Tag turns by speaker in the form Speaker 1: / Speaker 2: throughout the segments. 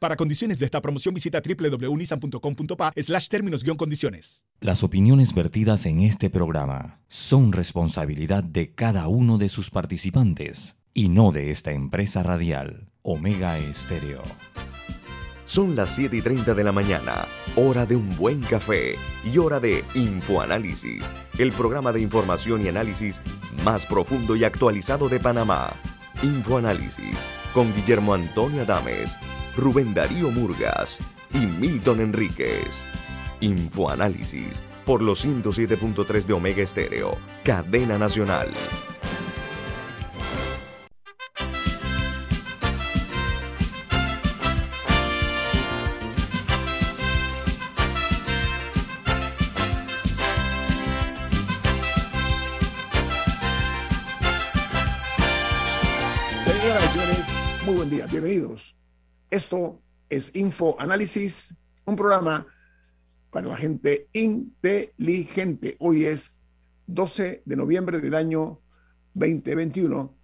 Speaker 1: Para condiciones de esta promoción visita www.nissan.com.pa slash términos condiciones.
Speaker 2: Las opiniones vertidas en este programa son responsabilidad de cada uno de sus participantes y no de esta empresa radial, Omega Estéreo.
Speaker 3: Son las 7 y 30 de la mañana, hora de un buen café y hora de Infoanálisis, el programa de información y análisis más profundo y actualizado de Panamá. Infoanálisis con Guillermo Antonio Adames Rubén Darío Murgas y Milton Enríquez. Infoanálisis por los 107.3 de Omega Estéreo, cadena nacional.
Speaker 4: muy buen día, bienvenidos esto es Info Análisis, un programa para la gente inteligente. Hoy es 12 de noviembre del año 2021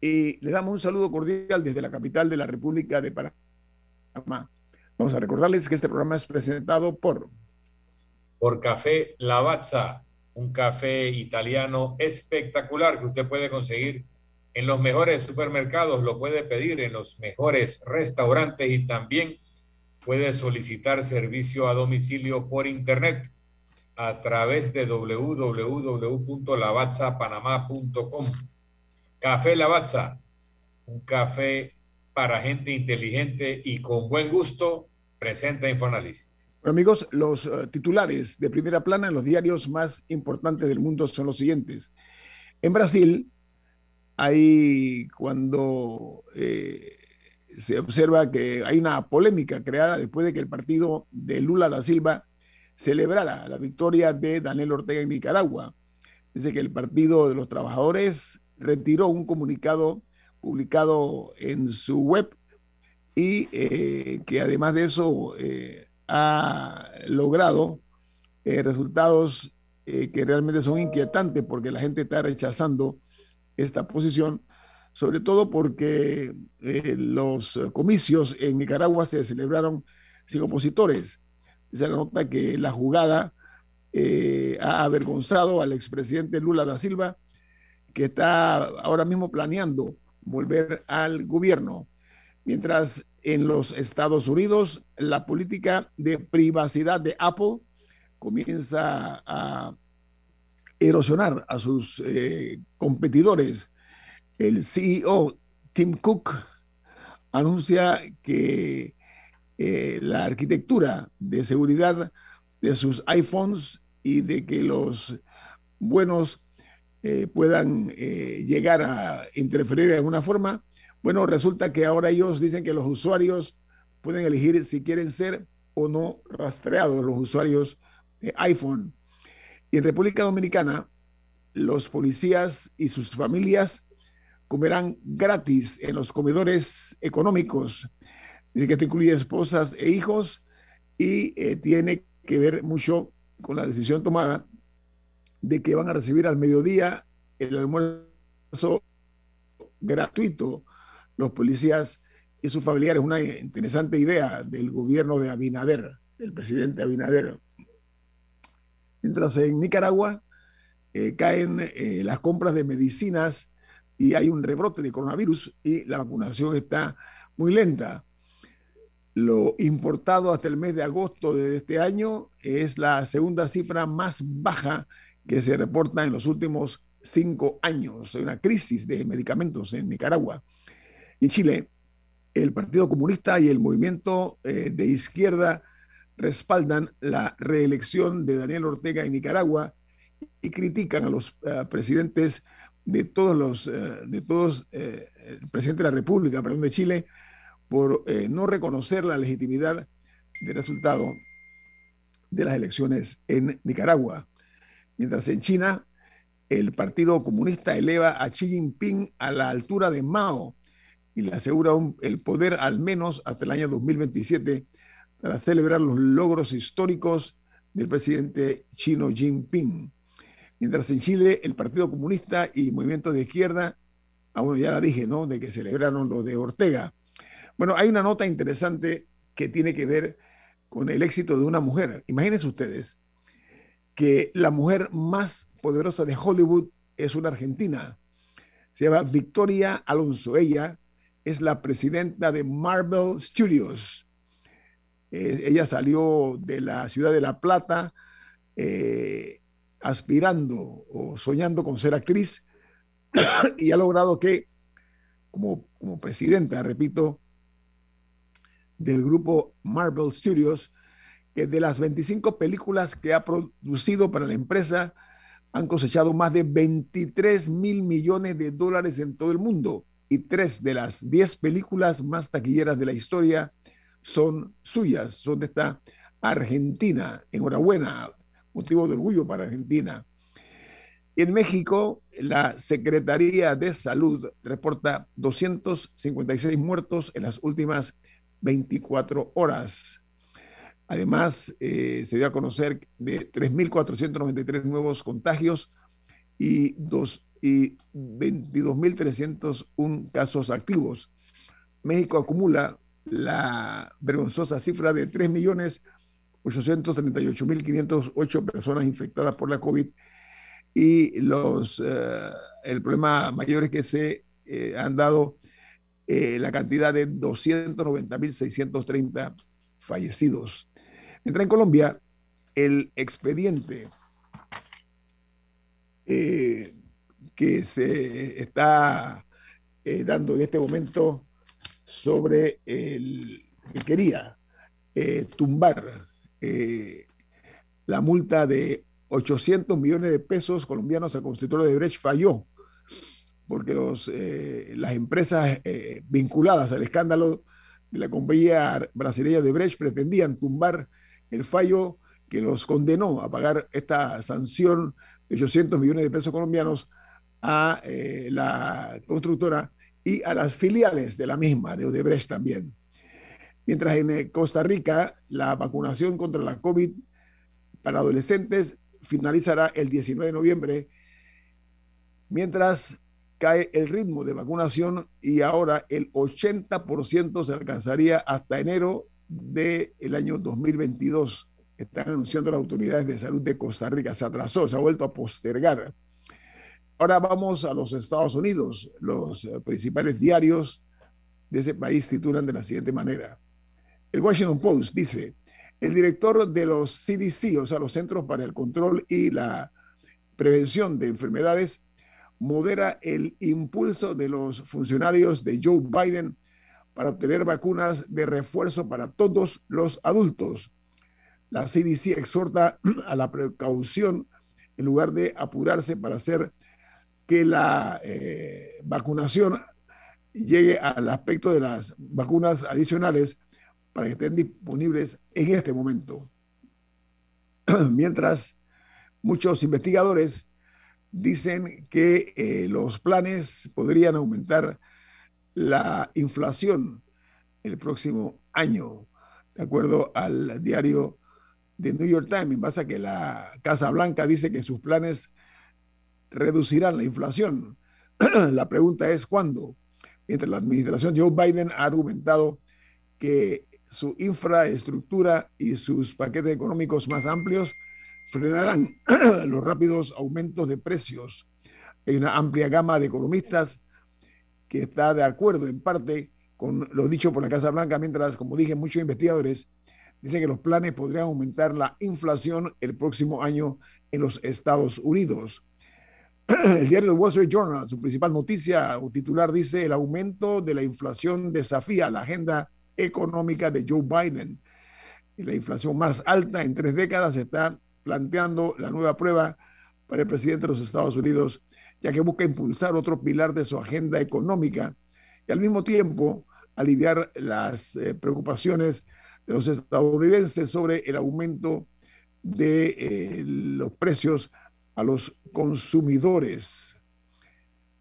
Speaker 4: y le damos un saludo cordial desde la capital de la República de Panamá. Vamos a recordarles que este programa es presentado por...
Speaker 5: Por Café Lavazza, un café italiano espectacular que usted puede conseguir en los mejores supermercados, lo puede pedir en los mejores restaurantes y también puede solicitar servicio a domicilio por internet a través de www.lavazzapanamá.com. Café Lavazza, un café para gente inteligente y con buen gusto, presenta Infoanálisis.
Speaker 4: Bueno, amigos, los uh, titulares de primera plana en los diarios más importantes del mundo son los siguientes. En Brasil, Ahí cuando eh, se observa que hay una polémica creada después de que el partido de Lula da Silva celebrara la victoria de Daniel Ortega en Nicaragua. Dice que el Partido de los Trabajadores retiró un comunicado publicado en su web y eh, que además de eso eh, ha logrado resultados que realmente son inquietantes porque la gente está rechazando esta posición, sobre todo porque eh, los comicios en Nicaragua se celebraron sin opositores. Se nota que la jugada eh, ha avergonzado al expresidente Lula da Silva, que está ahora mismo planeando volver al gobierno. Mientras en los Estados Unidos la política de privacidad de Apple comienza a erosionar a sus eh, competidores. El CEO Tim Cook anuncia que eh, la arquitectura de seguridad de sus iPhones y de que los buenos eh, puedan llegar a interferir de alguna forma. Bueno, resulta que ahora ellos dicen que los usuarios pueden elegir si quieren ser o no rastreados, los usuarios de iPhone. Y en República Dominicana, los policías y sus familias comerán gratis en los comedores económicos. Dice que esto incluye esposas e hijos y eh, tiene que ver mucho con la decisión tomada de que van a recibir al mediodía el almuerzo gratuito los policías y sus familiares. Una interesante idea del gobierno de Abinader, del presidente Abinader. Mientras en Nicaragua eh, caen eh, las compras de medicinas y hay un rebrote de coronavirus y la vacunación está muy lenta. Lo importado hasta el mes de agosto de este año es la segunda cifra más baja que se reporta en los últimos cinco años. Hay una crisis de medicamentos en Nicaragua. En Chile, el Partido Comunista y el movimiento eh, de izquierda respaldan la reelección de Daniel Ortega en Nicaragua y critican a los eh, presidentes de todos los, eh, de todos, eh, el presidente de la República, perdón, de Chile, por no reconocer la legitimidad del resultado de las elecciones en Nicaragua. Mientras en China, el Partido Comunista eleva a Xi Jinping a la altura de Mao y le asegura el poder al menos hasta el año 2027 para celebrar los logros históricos del presidente chino Jinping. Mientras en Chile el Partido Comunista y Movimiento de Izquierda, ah, bueno, ya la dije, ¿no? De que celebraron lo de Ortega. Bueno, hay una nota interesante que tiene que ver con el éxito de una mujer. Imagínense ustedes que la mujer más poderosa de Hollywood es una argentina. Se llama Victoria Alonso. Ella es la presidenta de Marvel Studios. Eh, ella salió de la ciudad de La Plata eh, aspirando o soñando con ser actriz y ha logrado que, como, como presidenta, repito, del grupo Marvel Studios, que de las 25 películas que ha producido para la empresa, han cosechado más de 23 mil millones de dólares en todo el mundo y tres de las 10 películas más taquilleras de la historia son suyas, son de esta Argentina. Enhorabuena, motivo de orgullo para Argentina. En México, la Secretaría de Salud reporta 256 muertos en las últimas 24 horas. Además, eh, se dio a conocer de 3.493 nuevos contagios y, y 22.301 casos activos. México acumula la vergonzosa cifra de 3.838.508 personas infectadas por la COVID y los, eh, el problema mayor es que se eh, han dado eh, la cantidad de 290.630 fallecidos. Mientras en Colombia, el expediente que se está dando en este momento sobre el que quería tumbar la multa de 800 millones de pesos colombianos a constructores de Brecht falló porque los, eh, las empresas eh, vinculadas al escándalo de la compañía brasileña de Brecht pretendían tumbar el fallo que los condenó a pagar esta sanción de 800 millones de pesos colombianos a eh, la constructora y a las filiales de la misma, de Odebrecht también. Mientras en Costa Rica la vacunación contra la COVID para adolescentes finalizará el 19 de noviembre, mientras cae el ritmo de vacunación y ahora el 80% se alcanzaría hasta enero del año 2022. Están anunciando las autoridades de salud de Costa Rica. Se atrasó, se ha vuelto a postergar. Ahora vamos a los Estados Unidos. Los eh, principales diarios de ese país titulan de la siguiente manera. El Washington Post dice, el director de los CDC, o sea, los Centros para el Control y la Prevención de Enfermedades, modera el impulso de los funcionarios de Joe Biden para obtener vacunas de refuerzo para todos los adultos. La CDC exhorta a la precaución en lugar de apurarse para hacer que la eh, vacunación llegue al aspecto de las vacunas adicionales para que estén disponibles en este momento. Mientras muchos investigadores dicen que eh, los planes podrían aumentar la inflación el próximo año, de acuerdo al diario de New York Times, base a que la Casa Blanca dice que sus planes reducirán la inflación. la pregunta es cuándo. Mientras la administración de Joe Biden ha argumentado que su infraestructura y sus paquetes económicos más amplios frenarán los rápidos aumentos de precios. Hay una amplia gama de economistas que está de acuerdo en parte con lo dicho por la Casa Blanca, mientras, como dije, muchos investigadores dicen que los planes podrían aumentar la inflación el próximo año en los Estados Unidos. El diario The Wall Street Journal, su principal noticia o titular dice, el aumento de la inflación desafía la agenda económica de Joe Biden. La inflación más alta en tres décadas está planteando la nueva prueba para el presidente de los Estados Unidos, ya que busca impulsar otro pilar de su agenda económica y al mismo tiempo aliviar las eh, preocupaciones de los estadounidenses sobre el aumento de eh, los precios a los consumidores.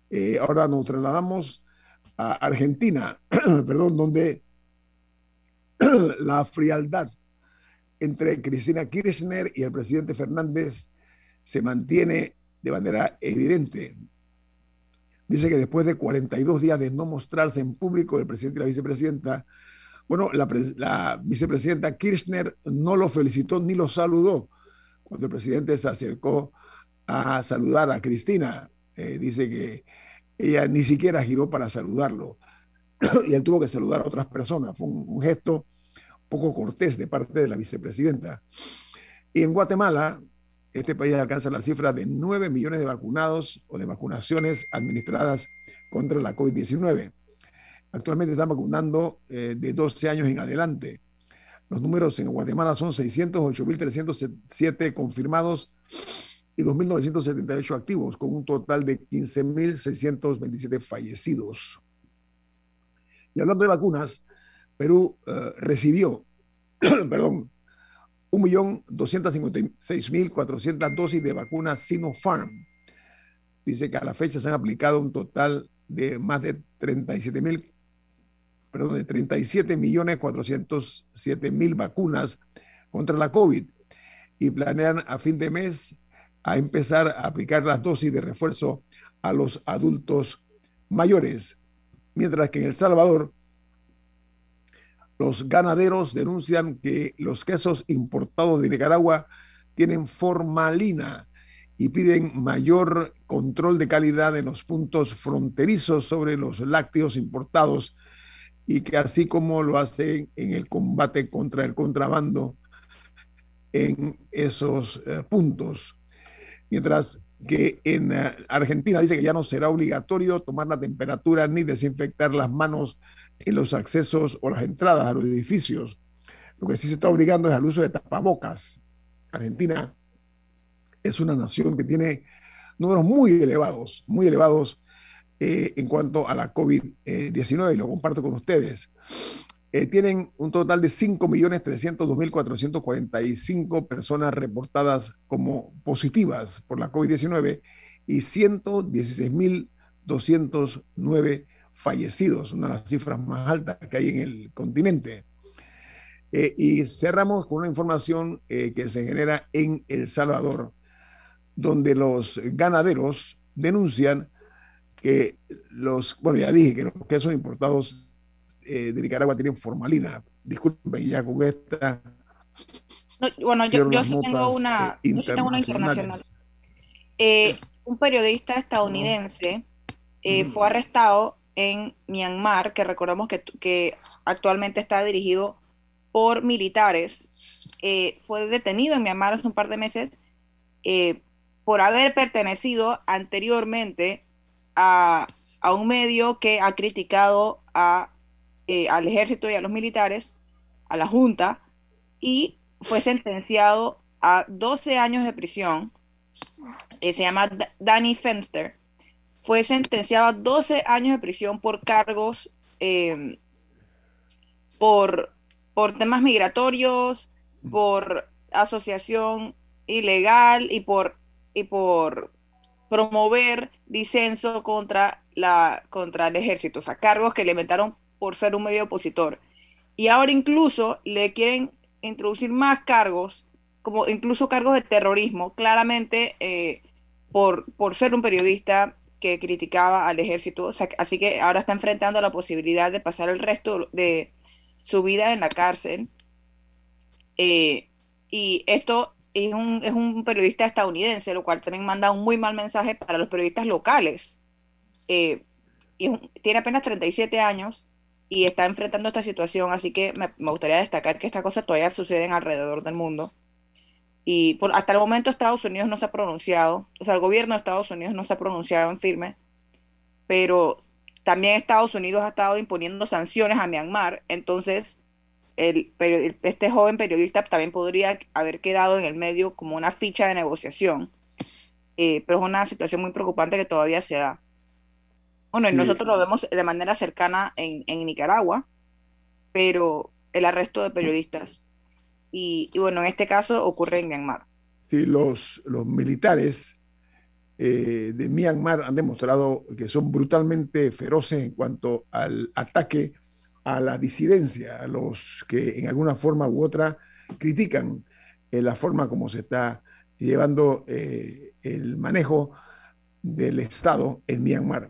Speaker 4: Eh, ahora nos trasladamos a Argentina, perdón, donde la frialdad entre Cristina Kirchner y el presidente Fernández se mantiene de manera evidente. dice que después de 42 días de no mostrarse en público, el presidente y la vicepresidenta, bueno, la, vicepresidenta Kirchner no lo felicitó ni lo saludó cuando el presidente se acercó a saludar a Cristina. Eh, dice que ella ni siquiera giró para saludarlo y él tuvo que saludar a otras personas. Fue un, gesto poco cortés de parte de la vicepresidenta. Y en Guatemala, este país alcanza la cifra de 9 millones de vacunados o de vacunaciones administradas contra la COVID-19. Actualmente están vacunando eh, de 12 años en adelante. Los números en Guatemala son 608.307 confirmados y 2.978 activos, con un total de 15.627 fallecidos. Y hablando de vacunas, Perú uh, recibió, perdón, 1.256.400 dosis de vacunas Sinopharm. Dice que a la fecha se han aplicado un total de más de 37.000 perdón, de 37 millones 407 mil vacunas contra la COVID y planean a fin de mes a empezar a aplicar las dosis de refuerzo a los adultos mayores. Mientras que en El Salvador, los ganaderos denuncian que los quesos importados de Nicaragua tienen formalina y piden mayor control de calidad en los puntos fronterizos sobre los lácteos importados y que así como lo hacen en el combate contra el contrabando en esos eh, puntos. Mientras que en eh, Argentina dice que ya no será obligatorio tomar la temperatura ni desinfectar las manos en los accesos o las entradas a los edificios. Lo que sí se está obligando es al uso de tapabocas. Argentina es una nación que tiene números muy elevados, muy elevados eh, en cuanto a la COVID-19 y lo comparto con ustedes. Eh, tienen un total de 5.302.445 personas reportadas como positivas por la COVID-19 y 116.209 fallecidos, una de las cifras más altas que hay en el continente. Eh, y cerramos con una información que se genera en El Salvador, donde los ganaderos denuncian que los, bueno, ya dije que los quesos importados eh, de Nicaragua tienen formalina. Disculpen, ya con esta.
Speaker 6: bueno, yo, tengo una, eh, tengo una internacional. Eh, un periodista estadounidense mm. fue arrestado en Myanmar, que recordamos que, que actualmente está dirigido por militares. fue detenido en Myanmar hace un par de meses por haber pertenecido anteriormente a, un medio que ha criticado a, eh, al ejército y a los militares, a la Junta, y fue sentenciado a 12 años de prisión. Eh, se llama Danny Fenster. Fue sentenciado a 12 años de prisión por cargos em, por, por temas migratorios, por asociación ilegal y por, y por promover disenso contra, la, contra el ejército, o sea, cargos que le inventaron por ser un medio opositor. Y ahora incluso le quieren introducir más cargos, como incluso cargos de terrorismo, claramente eh, por, por ser un periodista que criticaba al ejército. así que ahora está enfrentando la posibilidad de pasar el resto de su vida en la cárcel. Eh, y esto es un, es un periodista estadounidense, lo cual también manda un muy mal mensaje para los periodistas locales. Eh, y tiene apenas 37 años y está enfrentando esta situación, así que me, gustaría destacar que esta cosa todavía sucede alrededor del mundo. Y por, hasta el momento Estados Unidos no se ha pronunciado, o sea, el gobierno de Estados Unidos no se ha pronunciado en firme, pero también Estados Unidos ha estado imponiendo sanciones a Myanmar, entonces el, este joven periodista también podría haber quedado en el medio como una ficha de negociación. Eh, pero es una situación muy preocupante que todavía se da. Bueno, y nosotros lo vemos de manera cercana en, Nicaragua, pero el arresto de periodistas. Y, bueno, en este caso ocurre en Myanmar.
Speaker 4: Sí, los, los militares eh, de Myanmar han demostrado que son brutalmente feroces en cuanto al ataque a la disidencia, a los que en alguna forma u otra critican eh, la forma como se está llevando eh, el manejo del Estado en Myanmar.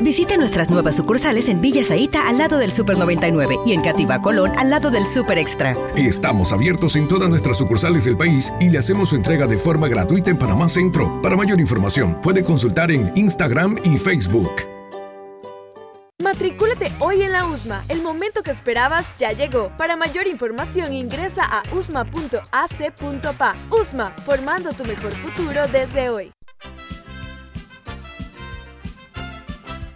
Speaker 7: Visite nuestras nuevas sucursales en Villa Zaita al lado del Super 99 y en Cativa Colón al lado del Super Extra.
Speaker 8: Estamos abiertos en todas nuestras sucursales del país y le hacemos su entrega de forma gratuita en Panamá Centro. Para mayor información, puede consultar en Instagram y Facebook.
Speaker 9: Matricúlate hoy en la USMA. El momento que esperabas ya llegó. Para mayor información ingresa a usma.ac.pa. USMA, formando tu mejor futuro desde hoy.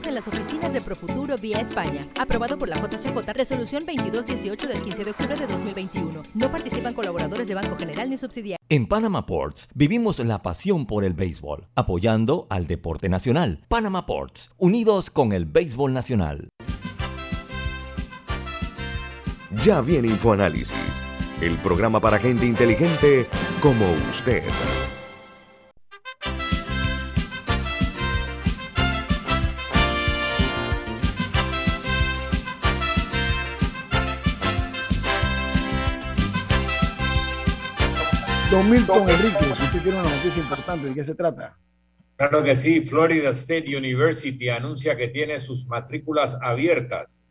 Speaker 10: 2022 en las oficinas de Profuturo vía España. Aprobado por la JCJ, resolución 2218 del 15 de octubre de 2021. No participan colaboradores de Banco General ni subsidiarios.
Speaker 2: En Panama Ports vivimos la pasión por el béisbol, apoyando al deporte nacional. Panama Ports, unidos con el béisbol nacional.
Speaker 3: Ya viene InfoAnálisis, el programa para gente inteligente como usted.
Speaker 4: Don Milton Enrique, usted tiene una noticia importante, ¿de qué se trata?
Speaker 5: Claro que sí, Florida State University anuncia que tiene sus matrículas abiertas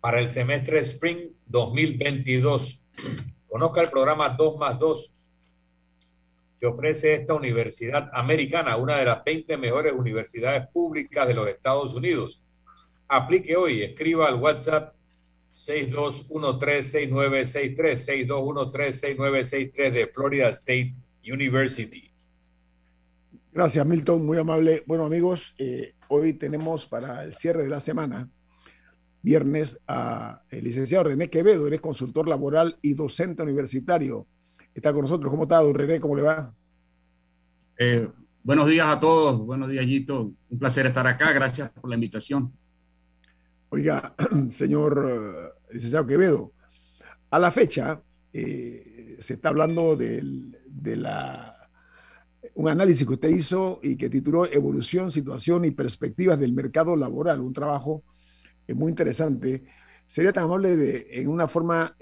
Speaker 5: para el semestre Spring 2022. Conozca el programa 2 más 2 que ofrece esta universidad americana, una de las 20 mejores universidades públicas de los Estados Unidos. Aplique hoy, escriba al WhatsApp 62136963, 62136963 de Florida State University.
Speaker 4: Gracias, Milton, muy amable. Bueno, amigos, eh, hoy tenemos para el cierre de la semana, viernes, a el licenciado René Quevedo, eres consultor laboral y docente universitario. Está con nosotros. ¿Cómo está, don René? ¿Cómo le va?
Speaker 11: Eh, buenos días a todos. Buenos días, Gito. Un placer estar acá. Gracias por la invitación.
Speaker 4: Oiga, señor eh, licenciado Quevedo, a la fecha eh, se está hablando de la, un análisis que usted hizo y que tituló Evolución, Situación y Perspectivas del Mercado Laboral, un trabajo eh, muy interesante. Sería tan amable de, en una forma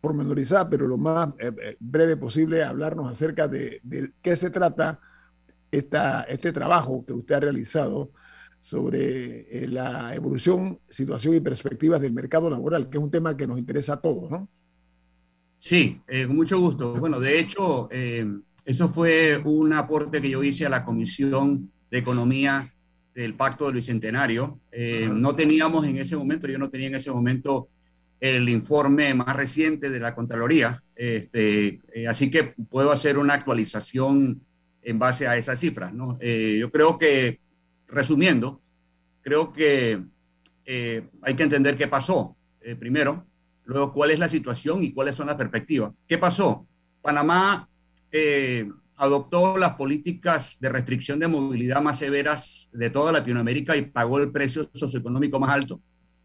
Speaker 4: pormenorizada, pero lo más breve posible, hablarnos acerca de, qué se trata este trabajo que usted ha realizado sobre eh, la evolución, situación y perspectivas del mercado laboral, que es un tema que nos interesa a todos, ¿no?
Speaker 11: Sí, eh, con mucho gusto. Bueno, de hecho, eh, eso fue un aporte que yo hice a la Comisión de Economía del Pacto del Bicentenario. no teníamos en ese momento, yo no tenía en ese momento el informe más reciente de la Contraloría, este, así que puedo hacer una actualización en base a esas cifras. ¿no? yo creo que resumiendo, creo que eh, hay que entender qué pasó. Eh, primero, Luego, ¿cuál es la situación y cuáles son las perspectivas? ¿Qué pasó? Panamá eh, adoptó las políticas de restricción de movilidad más severas de toda Latinoamérica y pagó el precio socioeconómico más alto,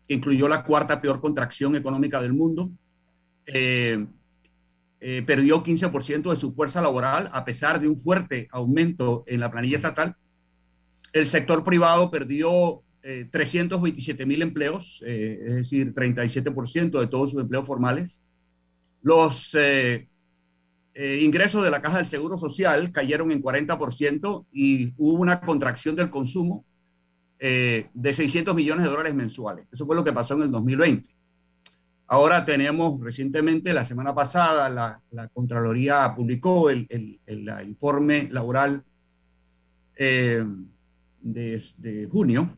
Speaker 11: que incluyó la cuarta peor contracción económica del mundo. Eh, eh, perdió 15% de su fuerza laboral a pesar de un fuerte aumento en la planilla estatal. El sector privado perdió 327 mil empleos, es decir, 37% de todos sus empleos formales. Los eh, ingresos de la Caja del Seguro Social cayeron en 40% y hubo una contracción del consumo eh, de 600 millones de dólares mensuales. Eso fue lo que pasó en el 2020. Ahora tenemos recientemente, la semana pasada, la, Contraloría publicó el, informe laboral eh, de, junio,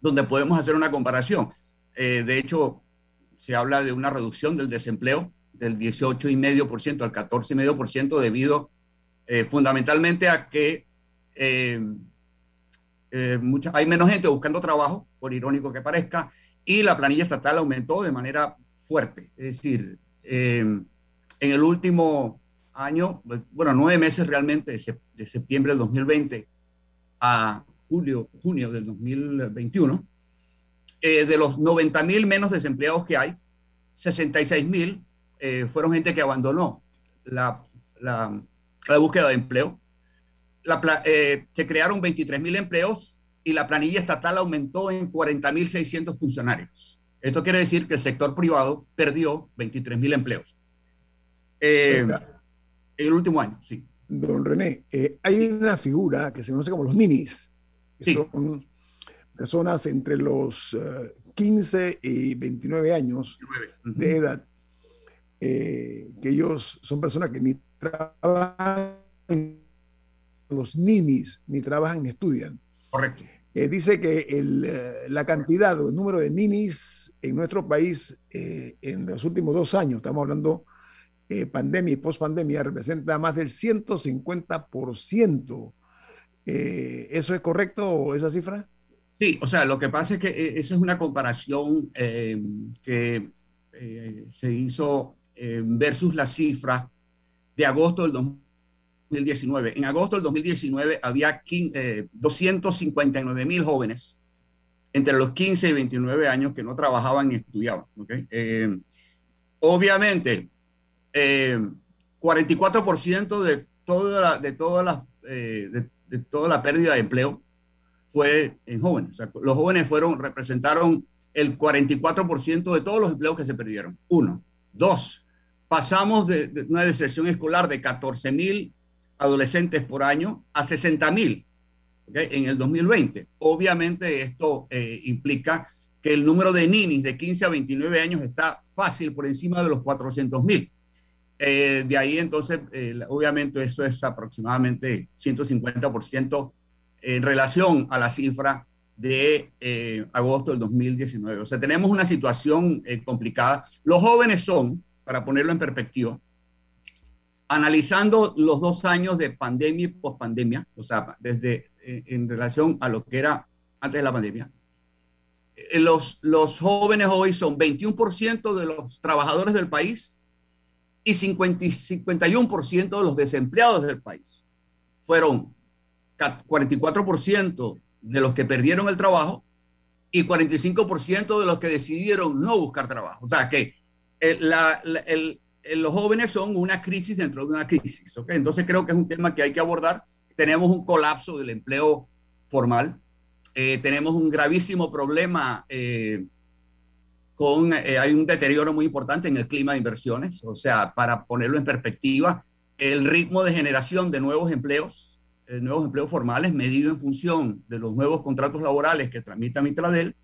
Speaker 11: donde podemos hacer una comparación. de hecho, se habla de una reducción del desempleo del 18,5% al 14,5% debido eh, fundamentalmente a que eh, eh, hay menos gente buscando trabajo, por irónico que parezca, y la planilla estatal aumentó de manera fuerte. Es decir, en el último año, bueno, nueve meses realmente, de, septiembre del 2020 a julio, junio del 2021, de los 90 mil menos desempleados que hay, 66 mil eh, fueron gente que abandonó la, la, búsqueda de empleo. Eh, se crearon 23 mil empleos y la planilla estatal aumentó en 40.600 funcionarios. Esto quiere decir que el sector privado perdió 23 mil empleos. Eh, en el último año, sí.
Speaker 4: Don René, hay una figura que se conoce como los ninis. Que Son personas entre los 15 y 29 años de edad eh, que ellos son personas que ni trabajan, los ninis, ni trabajan ni estudian.
Speaker 11: Correcto.
Speaker 4: Eh, dice que eh, la cantidad o el número de ninis en nuestro país en los últimos dos años, estamos hablando pandemia y post-pandemia, representa más del 150%. ¿Eso es correcto esa cifra?
Speaker 11: Sí, o sea, lo que pasa es que esa es una comparación que se hizo eh, versus la cifra de agosto del 2019. En agosto del 2019 había 259 eh, mil jóvenes entre los 15 y 29 años que no trabajaban ni estudiaban. Eh, obviamente, 44% de de, todas las, toda la pérdida de empleo fue en jóvenes. los jóvenes fueron, representaron el 44% de todos los empleos que se perdieron. Uno. Dos, pasamos de, una deserción escolar de 14 mil adolescentes por año a 60 mil en el 2020. Obviamente esto eh, implica que el número de ninis de 15 a 29 años está fácil por encima de los 400 mil. Eh, de ahí entonces, eh, obviamente eso es aproximadamente 150% en relación a la cifra de agosto del 2019. O sea, tenemos una situación complicada. Los jóvenes son, para ponerlo en perspectiva, analizando los dos años de pandemia y pospandemia, o sea, desde eh, en relación a lo que era antes de la pandemia, eh, los, los jóvenes hoy son 21% de los trabajadores del país y 50, 51% de los desempleados del país. Fueron 44% de los que perdieron el trabajo y 45% de los que decidieron no buscar trabajo. O sea que los jóvenes son una crisis dentro de una crisis. ¿okay? Entonces creo que es un tema que hay que abordar. Tenemos un colapso del empleo formal. Eh, tenemos un gravísimo problema eh, con, eh, hay un deterioro muy importante en el clima de inversiones. O sea, para ponerlo en perspectiva, el ritmo de generación de nuevos empleos, nuevos empleos formales, medido en función de los nuevos contratos laborales que tramita Mitradel,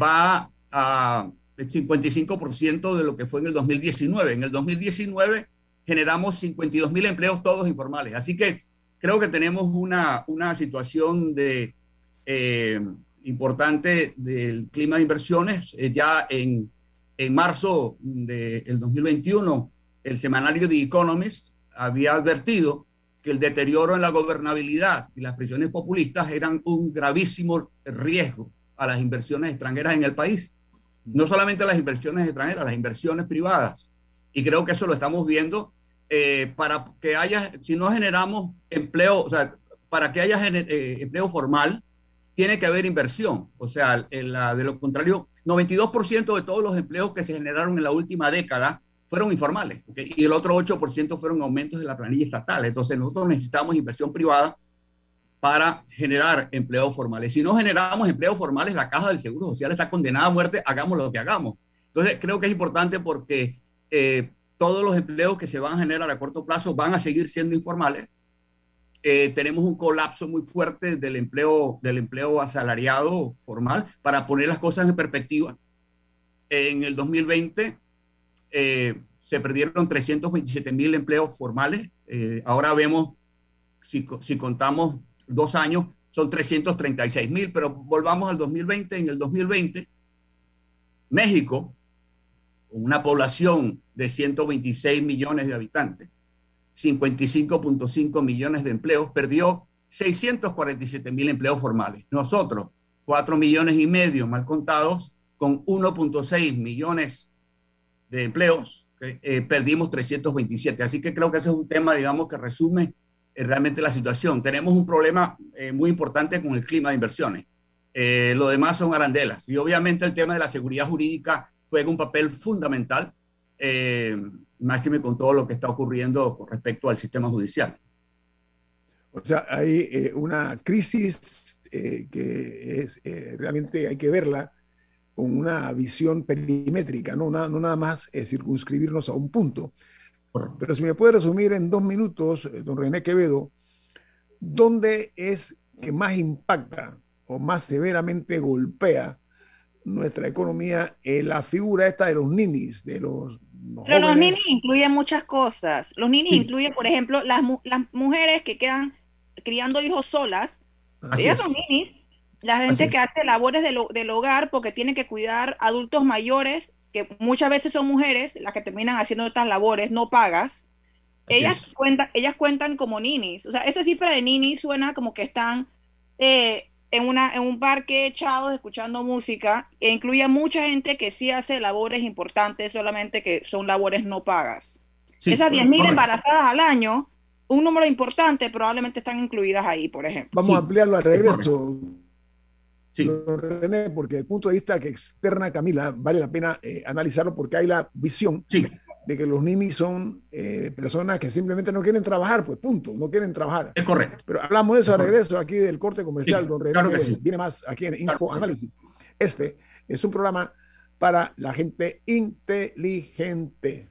Speaker 11: va a el 55% de lo que fue en el 2019. En el 2019 generamos 52 mil empleos todos informales. Así que creo que tenemos una, una situación de, eh, importante del clima de inversiones. Eh, ya en, en marzo del 2021, el semanario The Economist había advertido que el deterioro en la gobernabilidad y las presiones populistas eran un gravísimo riesgo a las inversiones extranjeras en el país no solamente las inversiones extranjeras, las inversiones privadas. Y creo que eso lo estamos viendo eh, para que haya, si no generamos empleo, o sea, para que haya eh, empleo formal, tiene que haber inversión. O sea, la, de lo contrario, 92% de todos los empleos que se generaron en la última década fueron informales. Y el otro 8% fueron aumentos de la planilla estatal. Entonces, nosotros necesitamos inversión privada para generar empleos formales. Si no generamos empleos formales, la caja del Seguro Social está condenada a muerte, hagamos lo que hagamos. Entonces, creo que es importante porque eh, todos los empleos que se van a generar a corto plazo van a seguir siendo informales. Eh, tenemos un colapso muy fuerte del empleo, del empleo asalariado formal. Para poner las cosas en perspectiva, en el 2020 eh, se perdieron 327 mil empleos formales. ahora vemos, si, si contamos dos años son 336 mil, pero volvamos al 2020. En el 2020, México, una población de 126 millones de habitantes, 55.5 millones de empleos, perdió 647 mil empleos formales. Nosotros, 4 millones y medio mal contados, con 1.6 millones de empleos, eh, perdimos 327. Así que creo que ese es un tema, digamos, que resume eh, realmente la situación. Tenemos un problema eh, muy importante con el clima de inversiones. Eh, lo demás son arandelas. Y obviamente el tema de la seguridad jurídica juega un papel fundamental, máximo con todo lo que está ocurriendo con respecto al sistema judicial.
Speaker 4: O sea, hay una crisis que es, realmente hay que verla con una visión perimétrica, no, no nada más circunscribirnos a un punto. Pero si me puede resumir en dos minutos, eh, don René Quevedo, ¿dónde es que más impacta o más severamente golpea nuestra economía la figura esta de los ninis, de los...
Speaker 6: Pero los ninis incluyen muchas cosas. Los ninis incluyen, por ejemplo, las, las, mujeres que quedan criando hijos solas. ellas son ninis. La gente que hace labores del hogar porque tiene que cuidar adultos mayores que muchas veces son mujeres las que terminan haciendo estas labores no pagas, ellas, cuentan, ellas cuentan como ninis. O sea, esa cifra de ninis suena como que están eh, en, una, en un parque echados escuchando música e incluye a mucha gente que sí hace labores importantes, solamente que son labores no pagas. Esas 10.000 embarazadas al año, un número importante, probablemente están incluidas ahí, por ejemplo.
Speaker 4: Vamos a ampliarlo al regreso. Sí. René, porque desde el punto de vista que externa Camila, vale la pena eh, analizarlo porque hay la visión de que los ninis son eh, personas que simplemente no quieren trabajar, pues punto, no quieren trabajar.
Speaker 11: Es correcto.
Speaker 4: Pero hablamos de eso a regreso aquí del corte comercial, don René, viene más aquí en Info Análisis. Este es un programa para la gente inteligente.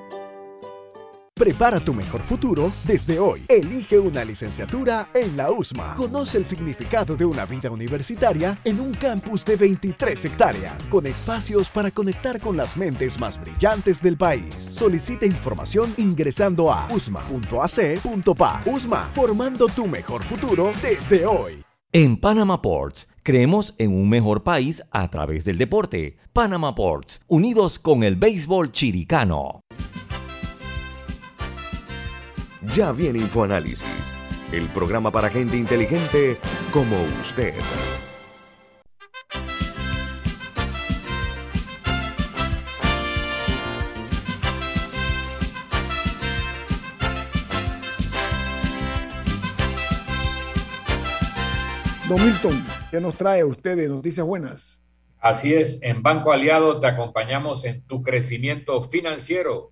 Speaker 12: Prepara tu mejor futuro desde hoy. Elige una licenciatura en la USMA. Conoce el significado de una vida universitaria en un campus de 23 hectáreas, con espacios para conectar con las mentes más brillantes del país. Solicita información ingresando a usma.ac.pa. USMA, formando tu mejor futuro desde hoy.
Speaker 2: En Panama Ports, creemos en un mejor país a través del deporte. Panama Ports, unidos con el béisbol chiricano.
Speaker 3: Ya viene InfoAnálisis, el programa para gente inteligente como usted.
Speaker 4: Don Milton, ¿Qué nos trae usted de noticias buenas?
Speaker 5: Así es, en Banco Aliado te acompañamos en tu crecimiento financiero.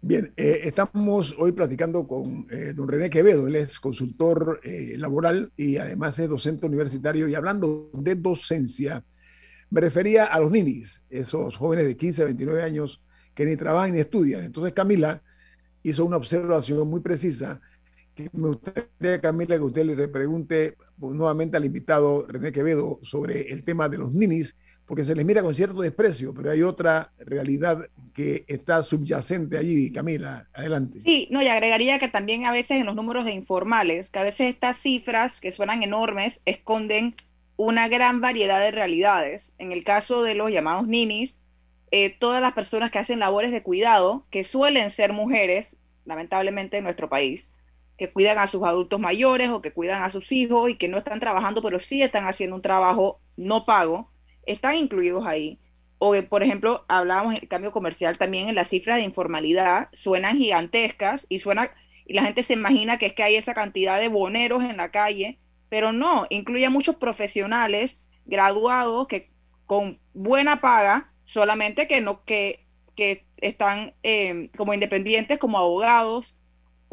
Speaker 4: Bien, eh, estamos hoy platicando con eh, don René Quevedo, él es consultor eh, laboral y además es docente universitario y hablando de docencia, me refería a los ninis, esos jóvenes de 15 a 29 años que ni trabajan ni estudian. Entonces Camila hizo una observación muy precisa que me gustaría, Camila, que usted le pregunte nuevamente al invitado René Quevedo sobre el tema de los ninis porque se les mira con cierto desprecio, pero hay otra realidad que está subyacente allí. Camila, adelante.
Speaker 6: Sí, no, y agregaría que también a veces en los números de informales, que a veces estas cifras que suenan enormes esconden una gran variedad de realidades. En el caso de los llamados ninis, eh, todas las personas que hacen labores de cuidado, que suelen ser mujeres, lamentablemente en nuestro país, que cuidan a sus adultos mayores o que cuidan a sus hijos y que no están trabajando, pero sí están haciendo un trabajo no pago, están incluidos ahí. O, por ejemplo, hablábamos el cambio comercial también en las cifras de informalidad, suenan gigantescas y suena y la gente se imagina que es que hay esa cantidad de boneros en la calle, pero no, incluye a muchos profesionales graduados que con buena paga, solamente que no que, que están eh, como independientes, como abogados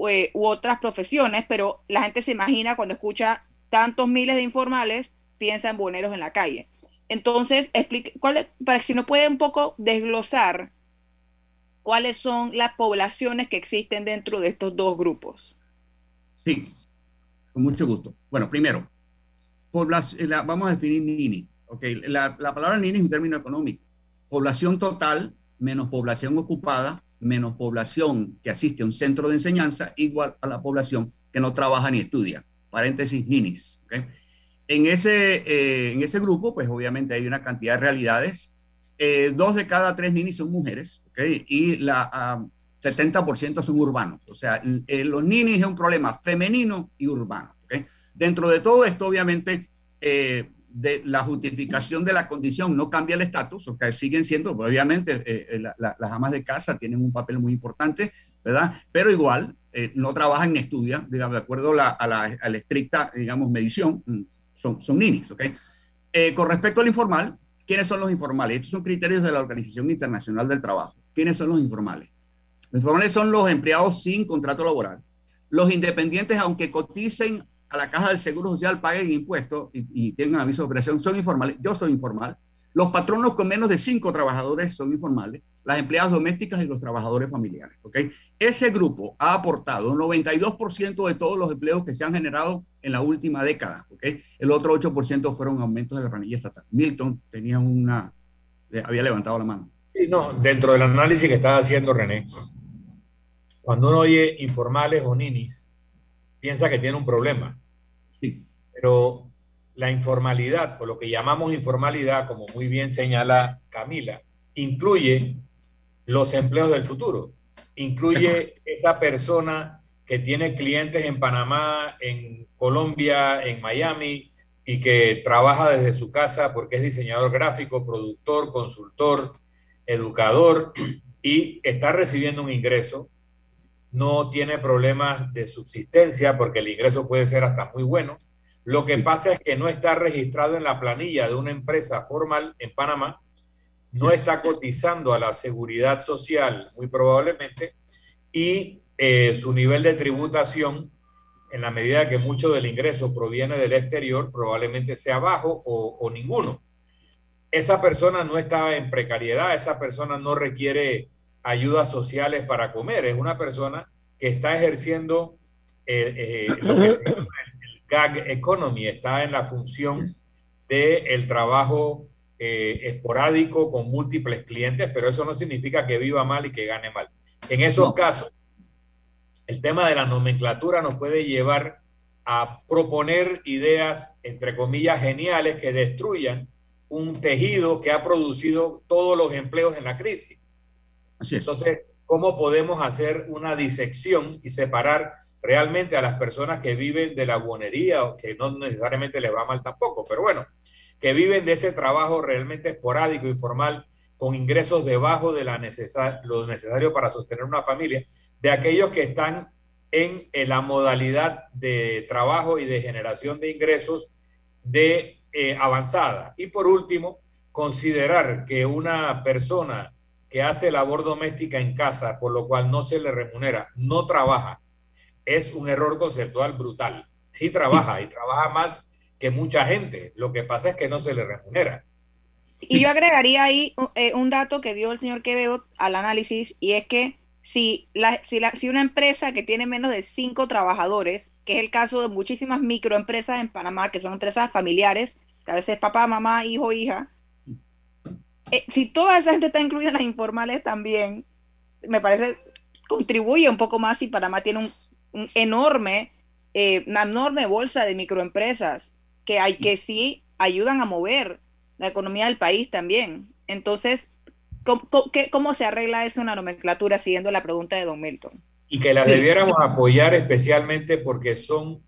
Speaker 6: eh, u otras profesiones, pero la gente se imagina cuando escucha tantos miles de informales, piensa en boneros en la calle. Entonces, explique, cuál, para si nos puede un poco desglosar cuáles son las poblaciones que existen dentro de estos dos grupos.
Speaker 11: Sí, con mucho gusto. Bueno, primero, vamos a definir NINI. Okay, la, la palabra NINI es un término económico. Población total menos población ocupada menos población que asiste a un centro de enseñanza igual a la población que no trabaja ni estudia. Paréntesis, NINIs. Okay. En ese, eh, en ese grupo, pues obviamente hay una cantidad de realidades. Eh, dos de cada tres ninis son mujeres, ¿okay? Y la 70% son urbanos. O sea, los ninis es un problema femenino y urbano, ¿okay? Dentro de todo esto, obviamente, eh, de la justificación de la condición no cambia el estatus, o siguen siendo, obviamente, las amas de casa tienen un papel muy importante, ¿verdad? Pero igual no trabajan ni estudian, digamos, de acuerdo a la, a la estricta, digamos, medición mm, son, son ninis, ¿ok? Eh, con respecto al informal, ¿quiénes son los informales? Estos son criterios de la Organización Internacional del Trabajo. ¿Quiénes son los informales? Los informales son los empleados sin contrato laboral. Los independientes, aunque coticen a la caja del Seguro Social, paguen impuestos y, y tengan aviso de operación, son informales. Yo soy informal. Los patronos con menos de cinco trabajadores son informales, las empleadas domésticas y los trabajadores familiares. ¿okay? Ese grupo ha aportado un 92% de todos los empleos que se han generado en la última década. ¿okay? El otro 8% fueron aumentos de la planilla estatal. Milton tenía una, había levantado la mano.
Speaker 5: Sí, no, dentro del análisis que estaba haciendo René, cuando uno oye informales o ninis, piensa que tiene un problema. Sí. Pero la informalidad o lo que llamamos informalidad, como muy bien señala Camila, incluye los empleos del futuro, incluye esa persona que tiene clientes en Panamá, en Colombia, en Miami y que trabaja desde su casa porque es diseñador gráfico, productor, consultor, educador y está recibiendo un ingreso. No tiene problemas de subsistencia porque el ingreso puede ser hasta muy bueno. Lo que pasa es que no está registrado en la planilla de una empresa formal en Panamá, no está cotizando a la seguridad social, muy probablemente, y eh, su nivel de tributación, en la medida que mucho del ingreso proviene del exterior, probablemente sea bajo o, o ninguno. Esa persona no está en precariedad, esa persona no requiere ayudas sociales para comer, es una persona que está ejerciendo eh, eh, lo que gag economy, está en la función del el trabajo eh, esporádico con múltiples clientes, pero eso no significa que viva mal y que gane mal. En esos casos, el tema de la nomenclatura nos puede llevar a proponer ideas, entre comillas, geniales que destruyan un tejido que ha producido todos los empleos en la crisis.
Speaker 11: Así es.
Speaker 5: Entonces, ¿cómo podemos hacer una disección y separar realmente a las personas que viven de la buonería, que no necesariamente les va mal tampoco, pero bueno, que viven de ese trabajo realmente esporádico, informal, con ingresos debajo de la lo necesario para sostener una familia, de aquellos que están en, la modalidad de trabajo y de generación de ingresos de eh, avanzada. Y por último, considerar que una persona que hace labor doméstica en casa, por lo cual no se le remunera, no trabaja, es un error conceptual brutal. Sí trabaja y trabaja más que mucha gente. Lo que pasa es que no se le remunera.
Speaker 6: Y yo agregaría ahí eh, un dato que dio el señor Quevedo al análisis y es que si, la, si, la, si una empresa que tiene menos de cinco trabajadores, que es el caso de muchísimas microempresas en Panamá, que son empresas familiares, que a veces papá, mamá, hijo, hija, eh, si toda esa gente está incluida en las informales también, me parece contribuye un poco más si Panamá tiene un, enorme, eh, una enorme bolsa de microempresas que hay que sí ayudan a mover la economía del país también. Entonces, ¿cómo, se arregla eso en la nomenclatura siguiendo la pregunta de Don Milton?
Speaker 5: Y que las debiéramos apoyar especialmente porque son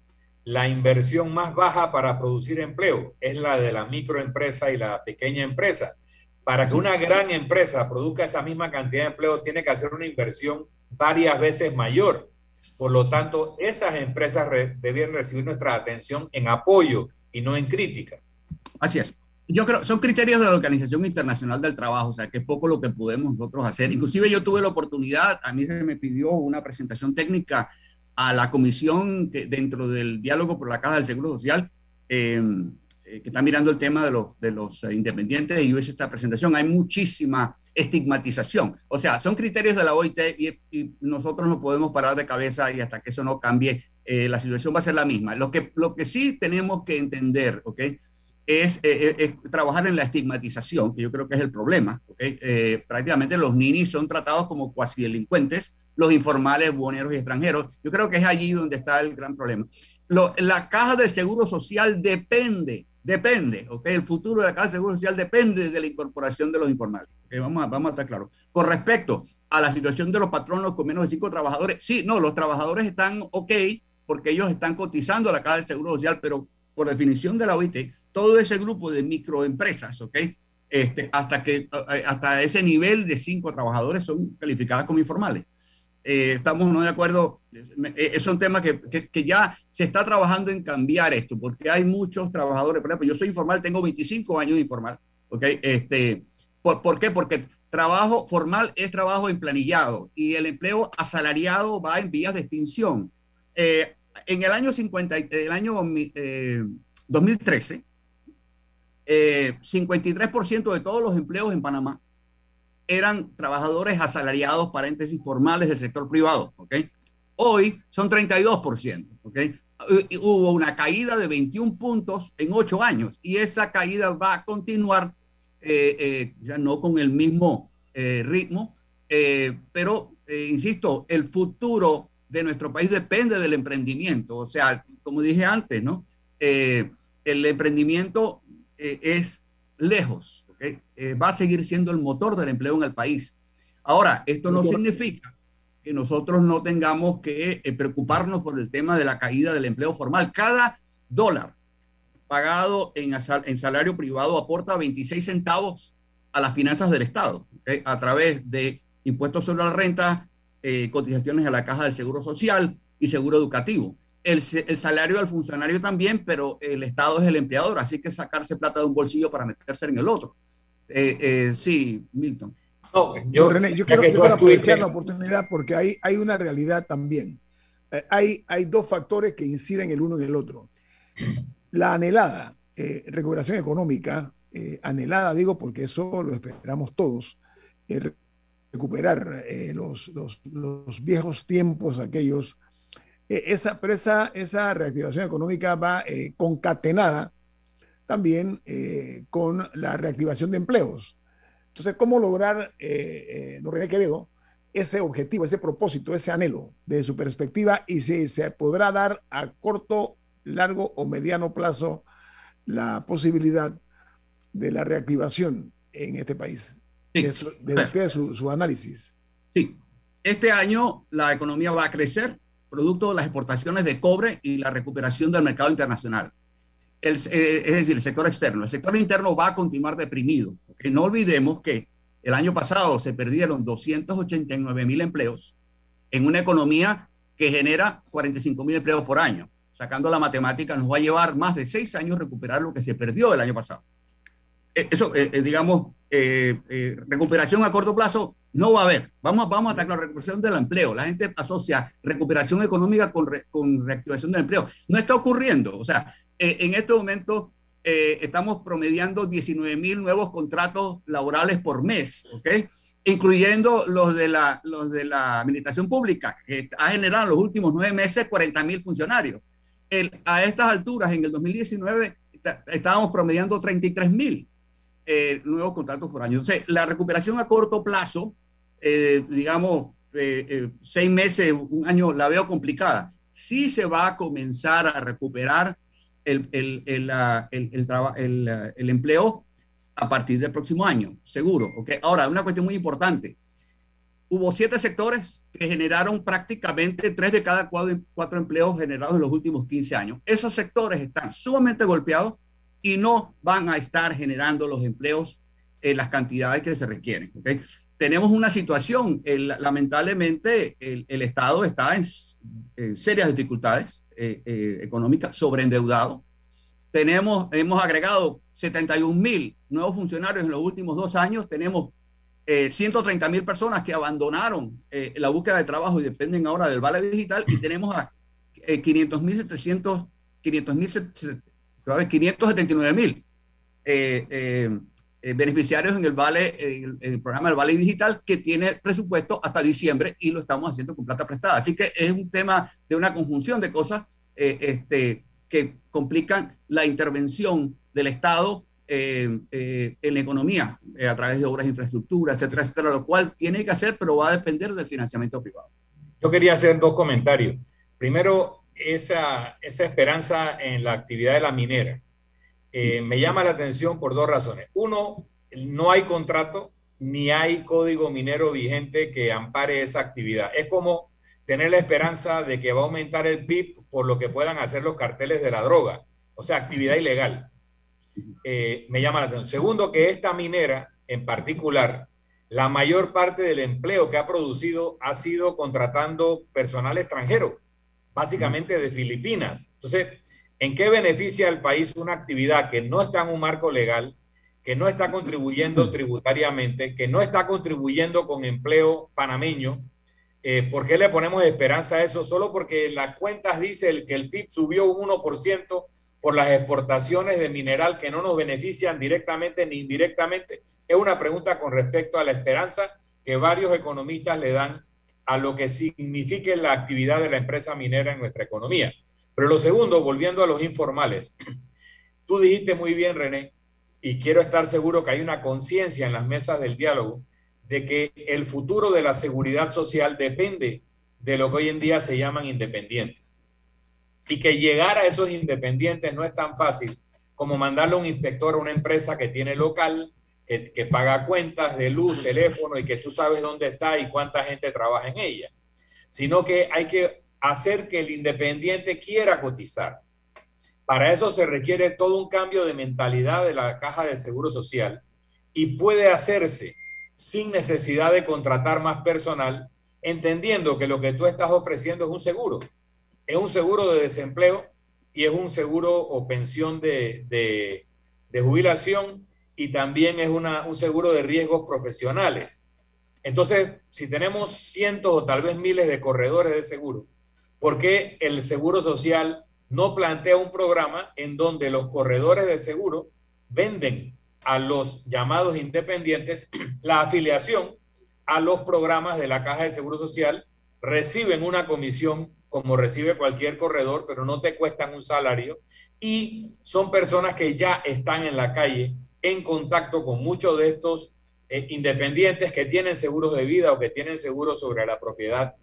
Speaker 5: la inversión más baja para producir empleo, es la de la microempresa y la pequeña empresa. Para que una gran empresa produzca esa misma cantidad de empleos, tiene que hacer una inversión varias veces mayor. Por lo tanto, esas empresas debían recibir nuestra atención en apoyo y no en crítica.
Speaker 11: Así es. Yo creo, son criterios de la Organización Internacional del Trabajo, o sea, que es poco lo que podemos nosotros hacer. Inclusive yo tuve la oportunidad, a mí se me pidió una presentación técnica a la comisión que, dentro del diálogo por la Caja del Seguro Social, eh, eh, que está mirando el tema de los, de los independientes, y yo hice esta presentación. Hay muchísima estigmatización. O sea, son criterios de la OIT y, nosotros no podemos parar de cabeza y hasta que eso no cambie, eh, la situación va a ser la misma. Lo que, lo que sí tenemos que entender, ¿ok? Es, eh, trabajar en la estigmatización, que yo creo que es el problema. ¿okay? Eh, prácticamente los ninis son tratados como cuasi delincuentes, los informales, buoneros y extranjeros. Yo creo que es allí donde está el gran problema. la caja del seguro social depende, depende, ¿ok? El futuro de la caja del seguro social depende de la incorporación de los informales vamos, a, vamos a estar claros. Con respecto a la situación de los patronos con menos de cinco trabajadores, sí, no, los trabajadores están ok porque ellos están cotizando a la Caja del Seguro Social, pero por definición de la OIT, todo ese grupo de microempresas, ¿ok? Este, hasta, que, hasta ese nivel de cinco trabajadores son calificadas como informales. Eh, estamos no de acuerdo, eh, es un tema que, que, que, ya se está trabajando en cambiar esto, porque hay muchos trabajadores, por ejemplo, yo soy informal, tengo 25 años de informal, ¿ok? Este, ¿Por, qué? Porque trabajo formal es trabajo emplanillado y el empleo asalariado va en vías de extinción. Eh, en el año 50, el año 2013, 53% eh, de todos los empleos en Panamá eran trabajadores asalariados, paréntesis formales del sector privado. ¿okay? Hoy son 32%. ¿okay? Hubo una caída de 21 puntos en 8 años y esa caída va a continuar eh, eh, ya no con el mismo eh, ritmo, pero, insisto, el futuro de nuestro país depende del emprendimiento. O sea, como dije antes, ¿no? el emprendimiento es lejos, va a seguir siendo el motor del empleo en el país. Ahora, esto no significa que nosotros no tengamos que preocuparnos por el tema de la caída del empleo formal. Cada dólar pagado en, en salario privado aporta 26 centavos a las finanzas del Estado, a través de impuestos sobre la renta, eh, cotizaciones a la caja del Seguro Social y Seguro Educativo. El, el, salario del funcionario también, pero el Estado es el empleador, así que sacarse plata de un bolsillo para meterse en el otro. Eh, eh, sí, Milton.
Speaker 4: No, yo, René, yo quiero, aprovechar la oportunidad porque hay, hay una realidad también. hay, hay dos factores que inciden el uno en el otro. La anhelada eh, recuperación económica, eh, anhelada digo porque eso lo esperamos todos, eh, recuperar los, los, viejos tiempos aquellos, esa, pero esa, reactivación económica va concatenada también con la reactivación de empleos. Entonces, ¿cómo lograr, eh, René Quevedo, ese objetivo, ese propósito, ese anhelo de su perspectiva y si se podrá dar a corto largo o mediano plazo la posibilidad de la reactivación en este país? De, de su, su análisis.
Speaker 11: Sí, este año la economía va a crecer producto de las exportaciones de cobre y la recuperación del mercado internacional. El, eh, es decir, el sector externo. El sector interno va a continuar deprimido. Porque no olvidemos que el año pasado se perdieron 289 mil empleos en una economía que genera 45 mil empleos por año. Sacando la matemática, nos va a llevar más de seis años recuperar lo que se perdió el año pasado. Eh, eso, eh, digamos, recuperación a corto plazo no va a haber. Vamos, vamos a atacar la recuperación del empleo. La gente asocia recuperación económica con, con reactivación del empleo. No está ocurriendo. O sea, eh, en este momento eh, estamos promediando 19 mil nuevos contratos laborales por mes, ¿ok? Incluyendo los de la, los de la administración pública, que ha generado en los últimos nueve meses 40 mil funcionarios. a estas alturas, en el 2019, estábamos promediando 33 mil eh, nuevos contratos por año. Entonces, la recuperación a corto plazo, eh, digamos, eh, seis meses, un año, la veo complicada. Sí se va a comenzar a recuperar el, el, el, el, el empleo a partir del próximo año, seguro. ¿okay? Ahora, una cuestión muy importante. Hubo siete sectores que generaron prácticamente tres de cada cuatro, cuatro empleos generados en los últimos 15 años. Esos sectores están sumamente golpeados y no van a estar generando los empleos en las cantidades que se requieren. ¿okay? Tenemos una situación, lamentablemente el, el, Estado está en, serias dificultades eh, eh, económicas, sobreendeudado. Tenemos, hemos agregado 71 mil nuevos funcionarios en los últimos dos años. Tenemos eh, 130 mil personas que abandonaron eh, la búsqueda de trabajo y dependen ahora del vale digital y tenemos a 500 mil 700 500 mil 579 mil eh, eh, eh, beneficiarios en el Vale, el, programa del Vale Digital, que tiene presupuesto hasta diciembre y lo estamos haciendo con plata prestada. Así que es un tema de una conjunción de cosas este, que complican la intervención del Estado en la economía a través de obras de infraestructura, etcétera, etcétera, lo cual tiene que hacer, pero va a depender del financiamiento privado.
Speaker 5: Yo quería hacer dos comentarios. Primero, esa, esa esperanza en la actividad de la minera. Eh, me llama la atención por dos razones. Uno, no hay contrato ni hay código minero vigente que ampare esa actividad. Es como tener la esperanza de que va a aumentar el PIB por lo que puedan hacer los carteles de la droga, o sea, actividad ilegal. Eh, me llama la atención. Segundo, que esta minera en particular, la mayor parte del empleo que ha producido ha sido contratando personal extranjero básicamente de Filipinas. Entonces, ¿en qué beneficia al país una actividad que no está en un marco legal, que no está contribuyendo tributariamente, que no está contribuyendo con empleo panameño? Eh, ¿Por qué le ponemos esperanza a eso? Solo porque las cuentas dicen que el PIB subió un 1% por las exportaciones de mineral que no nos benefician directamente ni indirectamente. Es una pregunta con respecto a la esperanza que varios economistas le dan a lo que signifique la actividad de la empresa minera en nuestra economía. Pero lo segundo, volviendo a los informales, tú dijiste muy bien, René, y quiero estar seguro que hay una conciencia en las mesas del diálogo de que el futuro de la seguridad social depende de lo que hoy en día se llaman independientes. Y que llegar a esos independientes no es tan fácil como mandarle a un inspector a una empresa que tiene local, que, paga cuentas de luz, teléfono y que tú sabes dónde está y cuánta gente trabaja en ella, sino que hay que hacer que el independiente quiera cotizar. Para eso se requiere todo un cambio de mentalidad de la caja de seguro social y puede hacerse sin necesidad de contratar más personal, entendiendo que lo que tú estás ofreciendo es un seguro. Es un seguro de desempleo y es un seguro o pensión de, de, jubilación y también es un seguro de riesgos profesionales. Entonces, si tenemos cientos o tal vez miles de corredores de seguro, ¿por qué el Seguro Social no plantea un programa en donde los corredores de seguro venden a los llamados independientes la afiliación a los programas de la Caja de Seguro Social, reciben una comisión como recibe cualquier corredor, pero no te cuestan un salario y son personas que ya están en la calle en contacto con muchos de estos eh, independientes que tienen seguros de vida o que tienen seguros sobre la propiedad,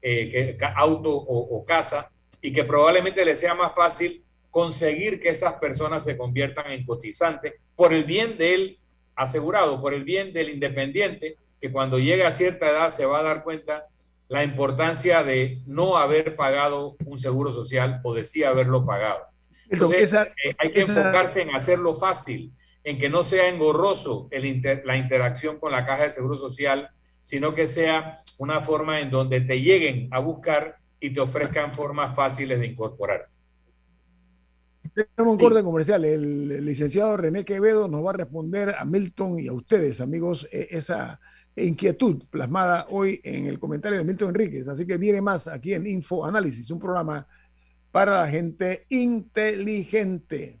Speaker 5: eh, que, auto o, casa, y que probablemente les sea más fácil conseguir que esas personas se conviertan en cotizantes por el bien del asegurado, por el bien del independiente, que cuando llegue a cierta edad se va a dar cuenta la importancia de no haber pagado un seguro social o de sí haberlo pagado. Entonces, eh, hay que enfocarse en hacerlo fácil, en que no sea engorroso el la interacción con la caja de seguro social, sino que sea una forma en donde te lleguen a buscar y te ofrezcan formas fáciles de incorporar.
Speaker 4: Tenemos un corte comercial. El, licenciado René Quevedo nos va a responder a Milton y a ustedes, amigos, e, esa inquietud plasmada hoy en el comentario de Milton Enríquez. Así que viene más aquí en Info Análisis, un programa para la gente inteligente.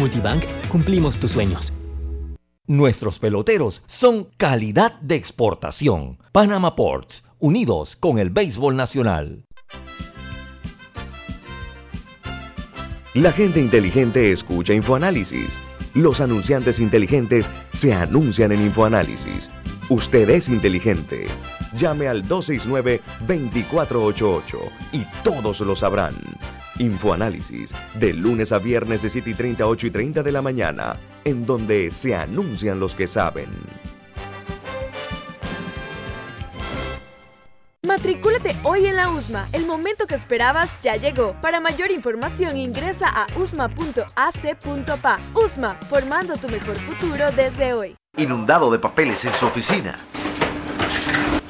Speaker 13: Multibank cumplimos tus sueños.
Speaker 2: Nuestros peloteros son calidad de exportación. Panama Ports, unidos con el béisbol nacional.
Speaker 3: La gente inteligente escucha InfoAnálisis. Los anunciantes inteligentes se anuncian en InfoAnálisis. Usted es inteligente. Llame al 269-2488 y todos lo sabrán. Infoanálisis, de lunes a viernes de 7 y 30, 8 y 30 de la mañana, en donde se anuncian los que saben.
Speaker 9: Matricúlate hoy en la USMA. El momento que esperabas ya llegó. Para mayor información ingresa a usma.ac.pa. USMA, formando tu mejor futuro desde hoy.
Speaker 14: Inundado de papeles en su oficina.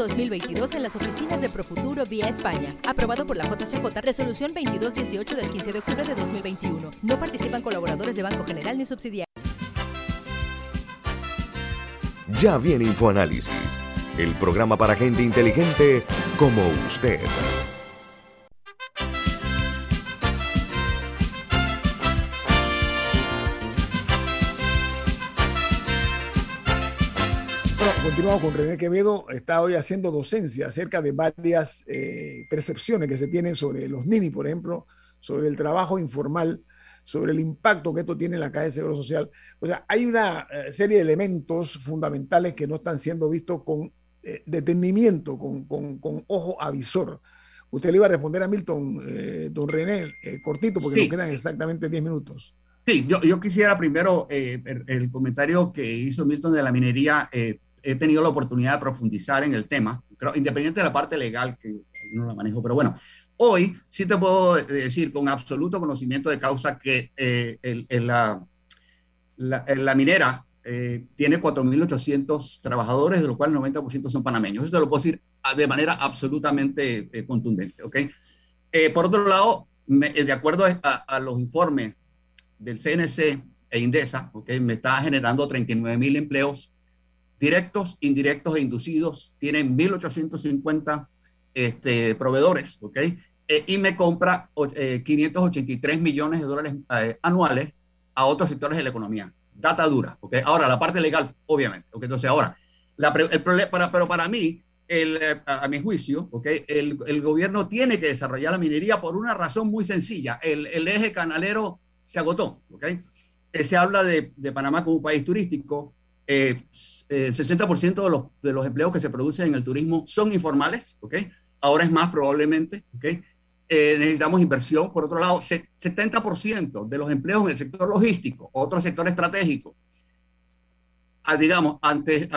Speaker 10: 2022 en las oficinas de Profuturo vía España. Aprobado por la JCJ, resolución 2218 del 15 de octubre de 2021. No participan colaboradores de Banco General ni subsidiarios.
Speaker 3: Ya viene InfoAnálisis, el programa para gente inteligente como usted.
Speaker 4: Con René Quevedo. Está hoy haciendo docencia acerca de varias eh, percepciones que se tienen sobre los NINI, por ejemplo, sobre el trabajo informal, sobre el impacto que esto tiene en la calle de Seguro Social. O sea, hay una eh, serie de elementos fundamentales que no están siendo vistos con eh, detenimiento, con, con, ojo avisor. Usted le iba a responder a Milton, don René, cortito, porque nos quedan exactamente 10 minutos.
Speaker 11: Sí, yo, yo quisiera primero el, el, comentario que hizo Milton de la minería he tenido la oportunidad de profundizar en el tema, pero independiente de la parte legal, que no la manejo, pero bueno, hoy sí te puedo decir con absoluto conocimiento de causa que eh, la, la, minera eh, tiene 4.800 trabajadores, de los cuales el 90% son panameños. Eso te lo puedo decir de manera absolutamente eh, contundente. ¿ok? por otro lado, de acuerdo a, los informes del CNC e INDESA, ¿ok? me está generando 39 mil empleos directos, indirectos e inducidos, tienen 1.850 este, proveedores, ¿ok? Eh, y me compra 583 eh, millones de dólares eh, anuales a otros sectores de la economía. Data dura, ¿ok? Ahora, la parte legal, obviamente, ¿ok? Entonces, ahora, el para, pero para mí, eh, a, mi juicio, ¿okay? El, gobierno tiene que desarrollar la minería por una razón muy sencilla. El, eje canalero se agotó. Eh, se habla de, Panamá como un país turístico. Eh, el 60% de los, de los empleos que se producen en el turismo son informales. ¿okay? Ahora es más probablemente. ¿okay? necesitamos inversión. Por otro lado, 70% de los empleos en el sector logístico, otro sector estratégico, digamos, antes,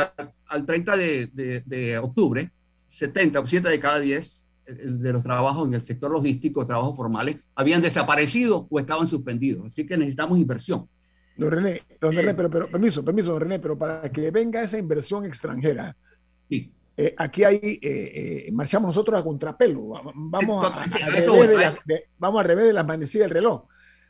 Speaker 11: al 30 de, de, octubre, 70 o 7 de cada 10 eh, de los trabajos en el sector logístico, trabajos formales, habían desaparecido o estaban suspendidos. Así que necesitamos inversión.
Speaker 4: Don René, don René pero, pero, permiso, permiso, don René, pero para que venga esa inversión extranjera, sí. Eh, aquí hay, eh, marchamos nosotros a contrapelo, vamos, a, vamos al revés de las manecillas del reloj.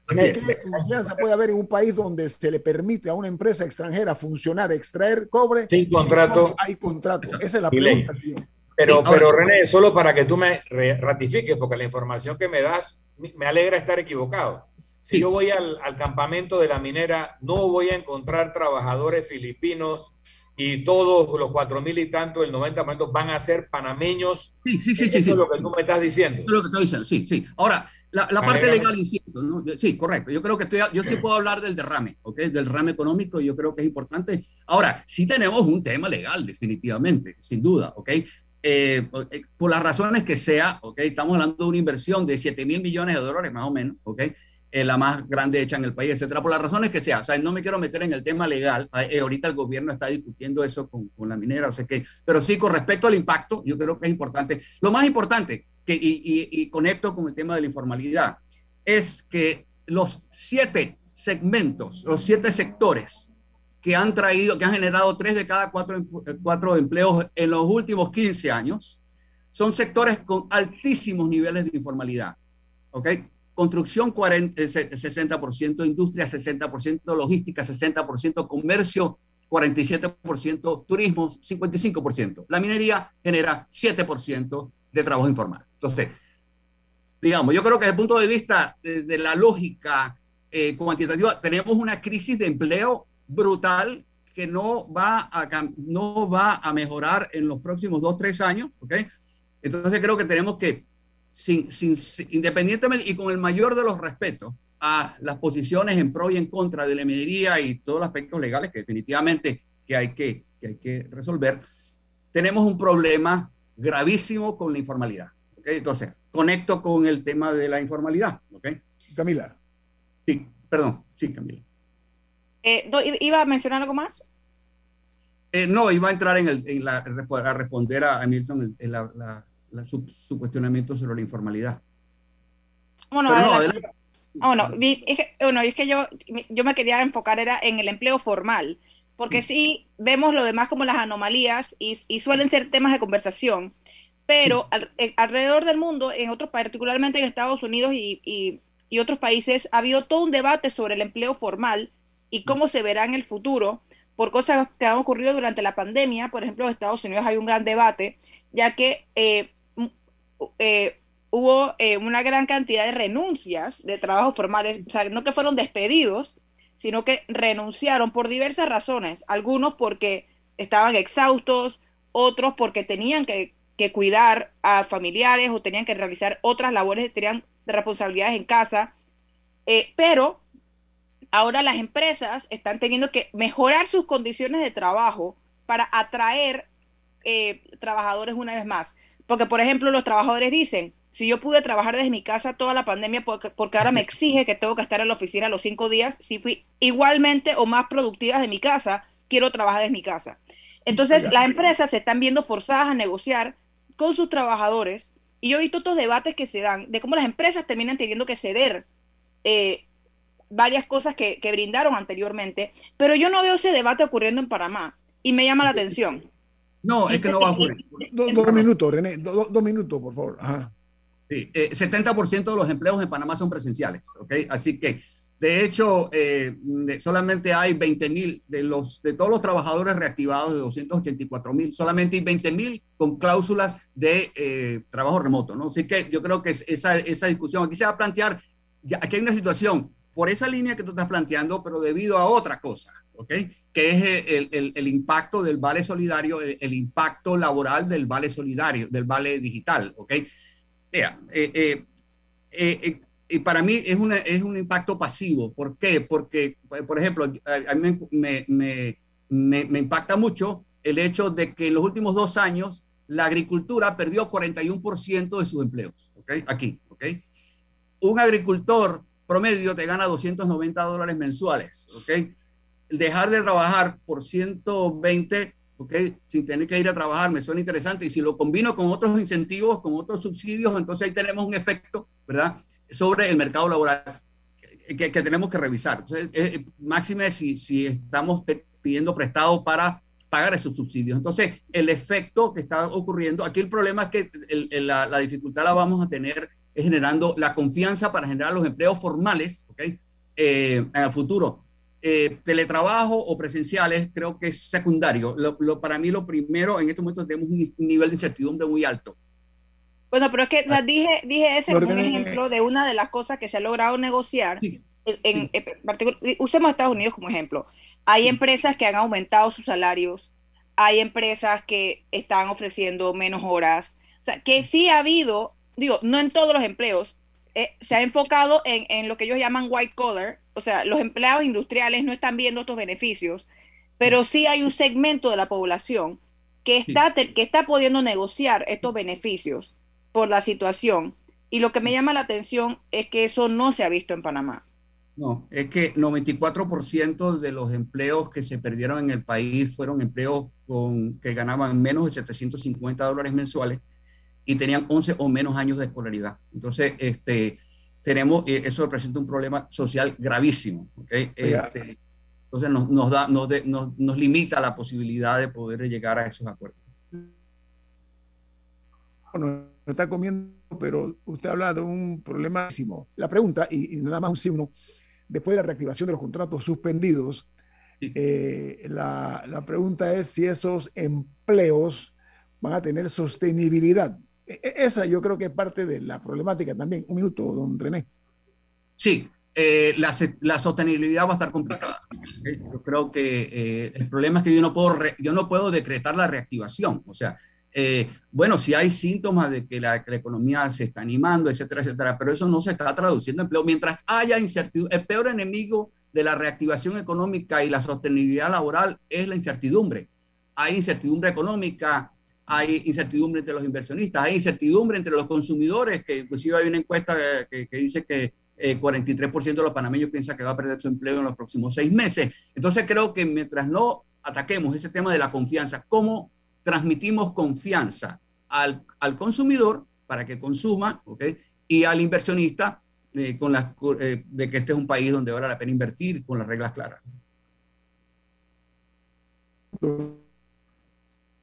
Speaker 4: ¿Qué confianza puede haber en un país donde se le permite a una empresa extranjera funcionar, extraer cobre?
Speaker 5: Sin contrato.
Speaker 4: Hay contrato. Esa es la pregunta, tío.
Speaker 5: Pero, pero René, solo para que tú me ratifiques, porque la información que me das me alegra estar equivocado. Si yo voy al, al, campamento de la minera, no voy a encontrar trabajadores filipinos y todos los cuatro mil y tanto, el 90% van a ser panameños.
Speaker 11: Sí, sí, sí. Eso
Speaker 5: sí, es lo que tú me estás diciendo.
Speaker 11: Eso es lo que estoy diciendo, sí, sí. Ahora, la, la parte legal, insisto, ¿no? sí, correcto. Yo creo que estoy, yo sí puedo hablar del derrame, ¿ok? Del derrame económico, yo creo que es importante. Ahora, sí tenemos un tema legal, definitivamente, sin duda, ¿ok? Eh, eh, por las razones que sea, ¿ok? Estamos hablando de una inversión de 7 mil millones de dólares, más o menos, ¿ok? Eh, la más grande hecha en el país, etcétera, por las razones que sea. O sea, no me quiero meter en el tema legal. ahorita el gobierno está discutiendo eso con, con la minera, o sea que, pero sí, con respecto al impacto, yo creo que es importante. Lo más importante, que, y, conecto con el tema de la informalidad, es que los siete segmentos, los siete sectores que han traído, que han generado tres de cada cuatro, eh, cuatro empleos en los últimos 15 años, son sectores con altísimos niveles de informalidad. ¿Ok? Construcción 40, 60%, eh, industria 60%, logística 60%, comercio 47%, turismo 55%. La minería genera 7% de trabajo informal. Entonces, digamos, yo creo que desde el punto de vista de, la lógica eh, cuantitativa, tenemos una crisis de empleo brutal que no va a, no va a mejorar en los próximos dos, tres años, ¿ok? Entonces creo que tenemos que, sin, sin, independientemente y con el mayor de los respetos a las posiciones en pro y en contra de la minería y todos los aspectos legales que definitivamente que hay que, que hay que resolver, tenemos un problema gravísimo con la informalidad. ¿okay? Entonces, conecto con el tema de la informalidad. ¿okay?
Speaker 4: Camila.
Speaker 11: Sí, perdón, sí, Camila.
Speaker 6: Eh, ¿Iba a mencionar algo más?
Speaker 11: Eh, no, iba a entrar en, el, en la, a responder a Milton en la, la, su, cuestionamiento sobre la informalidad.
Speaker 6: Bueno, no, bueno, es que, bueno, es que yo, yo me quería enfocar era en el empleo formal porque sí vemos lo demás como las anomalías y, suelen ser temas de conversación, pero eh, alrededor del mundo, en otros, particularmente en Estados Unidos y, otros países, ha habido todo un debate sobre el empleo formal y cómo se verá en el futuro por cosas que han ocurrido durante la pandemia. Por ejemplo, en Estados Unidos hay un gran debate, ya que eh, eh, hubo una gran cantidad de renuncias de trabajos formales, o sea, no que fueron despedidos, sino que renunciaron por diversas razones, algunos porque estaban exhaustos, otros porque tenían que, cuidar a familiares o tenían que realizar otras labores, tenían responsabilidades en casa, eh, pero ahora las empresas están teniendo que mejorar sus condiciones de trabajo para atraer eh, trabajadores una vez más. Porque, por ejemplo, los trabajadores dicen, si yo pude trabajar desde mi casa toda la pandemia, porque, porque ahora me exige que tengo que estar en la oficina los cinco días, si fui igualmente o más productiva de mi casa, quiero trabajar desde mi casa. Entonces, las empresas se están viendo forzadas a negociar con sus trabajadores y yo he visto estos debates que se dan de cómo las empresas terminan teniendo que ceder eh, varias cosas que, brindaron anteriormente, pero yo no veo ese debate ocurriendo en Panamá y me llama la atención.
Speaker 11: No, es que no va a ocurrir.
Speaker 4: dos minutos, René, dos minutos, por favor. Ajá.
Speaker 11: Sí, 70% eh, de los empleos en Panamá son presenciales, ¿ok? Así que, de hecho, eh, solamente hay 20 mil de, los, de todos los trabajadores reactivados de 284 mil, solamente hay 20 mil con cláusulas de eh, trabajo remoto, ¿no? Así que yo creo que esa, esa discusión aquí se va a plantear, ya, aquí hay una situación por esa línea que tú estás planteando, pero debido a otra cosa, ¿ok? Que es el, el, impacto del vale solidario, el, impacto laboral del vale solidario, del vale digital, ¿ok? Mira, eh, eh, eh, y para mí es, una, es un impacto pasivo. ¿Por qué? Porque, por ejemplo, a, mí me, me, me, me impacta mucho el hecho de que en los últimos dos años la agricultura perdió 41% de sus empleos, ¿ok? Aquí, ¿ok? Un agricultor promedio te gana 290 dólares mensuales, ¿ok? Dejar de trabajar por 120, ¿ok? Sin tener que ir a trabajar, me suena interesante. Y si lo combino con otros incentivos, con otros subsidios, entonces ahí tenemos un efecto, ¿verdad? Sobre el mercado laboral que, que tenemos que revisar. Entonces, eh, máxime si, si estamos pidiendo prestado para pagar esos subsidios. Entonces, el efecto que está ocurriendo, aquí el problema es que la, dificultad la vamos a tener generando la confianza para generar los empleos formales ¿okay? Eh, en el futuro. Eh, teletrabajo o presenciales creo que es secundario. Lo, para mí lo primero, en estos momentos tenemos un nivel de incertidumbre muy alto.
Speaker 6: Bueno, pero es que dije, dije ese como un ejemplo de una de las cosas que se ha logrado negociar. en, usemos Estados Unidos como ejemplo. Hay empresas que han aumentado sus salarios, hay empresas que están ofreciendo menos horas. O sea, que sí ha habido, digo, no en todos los empleos, eh, se ha enfocado en, en, lo que ellos llaman white collar, o sea, los empleados industriales no están viendo estos beneficios, pero sí hay un segmento de la población que está, que está pudiendo negociar estos beneficios por la situación. Y lo que me llama la atención es que eso no se ha visto en Panamá.
Speaker 11: No, es que 94% de los empleos que se perdieron en el país fueron empleos con, que ganaban menos de 750 dólares mensuales y tenían 11 o menos años de escolaridad. Entonces, este, tenemos, eh, eso representa un problema social gravísimo. ¿okay? Este, entonces, nos, nos, da, nos, nos, nos limita la posibilidad de poder llegar a esos acuerdos.
Speaker 4: Bueno, está comiendo, pero usted habla de un problema. La pregunta, y, y nada más un sí, uno, después de la reactivación de los contratos suspendidos, eh, la, la, pregunta es si esos empleos van a tener sostenibilidad. E, e, esa yo creo que es parte de la problemática también. Un minuto, don René.
Speaker 11: Sí, eh, la, la, sostenibilidad va a estar complicada. Yo creo que eh, el problema es que yo no, puedo yo no puedo decretar la reactivación. O sea, eh, bueno, si hay síntomas de que la, economía se está animando, etcétera, etcétera, pero eso no se está traduciendo en empleo. Mientras haya incertidumbre, el peor enemigo de la reactivación económica y la sostenibilidad laboral es la incertidumbre. Hay incertidumbre económica, hay incertidumbre entre los inversionistas, hay incertidumbre entre los consumidores, que inclusive hay una encuesta que, dice que 43% eh, de los panameños piensa que va a perder su empleo en los próximos seis meses. Entonces creo que mientras no ataquemos ese tema de la confianza, ¿cómo transmitimos confianza al, al consumidor para que consuma, ¿ok? Y al inversionista eh, con las, eh, de que este es un país donde vale la pena invertir con las reglas claras.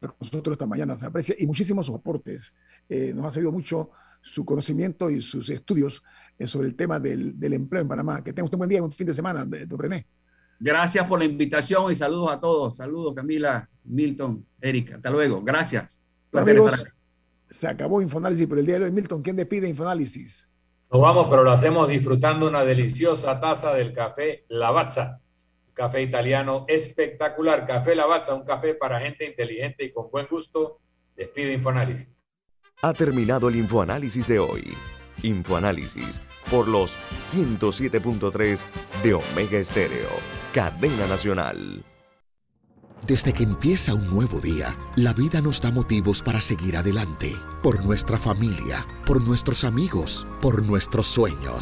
Speaker 4: Nosotros esta mañana se aprecia y muchísimos sus aportes. Eh, nos ha servido mucho su conocimiento y sus estudios sobre el tema del, del, empleo en Panamá. Que tenga usted un buen día, un fin de semana, don René.
Speaker 11: Gracias por la invitación y saludos a todos. Saludos, Camila, Milton, Erika. Hasta luego. Gracias.
Speaker 4: se acabó Infoanálisis por el día de hoy. Milton, ¿quién despide Infoanálisis?
Speaker 5: Nos vamos, pero lo hacemos disfrutando una deliciosa taza del café Lavazza. Café italiano espectacular. Café Lavazza, un café para gente inteligente y con buen gusto. Despide Infoanálisis.
Speaker 3: Ha terminado el Infoanálisis de hoy. Infoanálisis por los 107.3 de Omega Estéreo, cadena nacional.
Speaker 15: Desde que empieza un nuevo día, la vida nos da motivos para seguir adelante, por nuestra familia, por nuestros amigos, por nuestros sueños.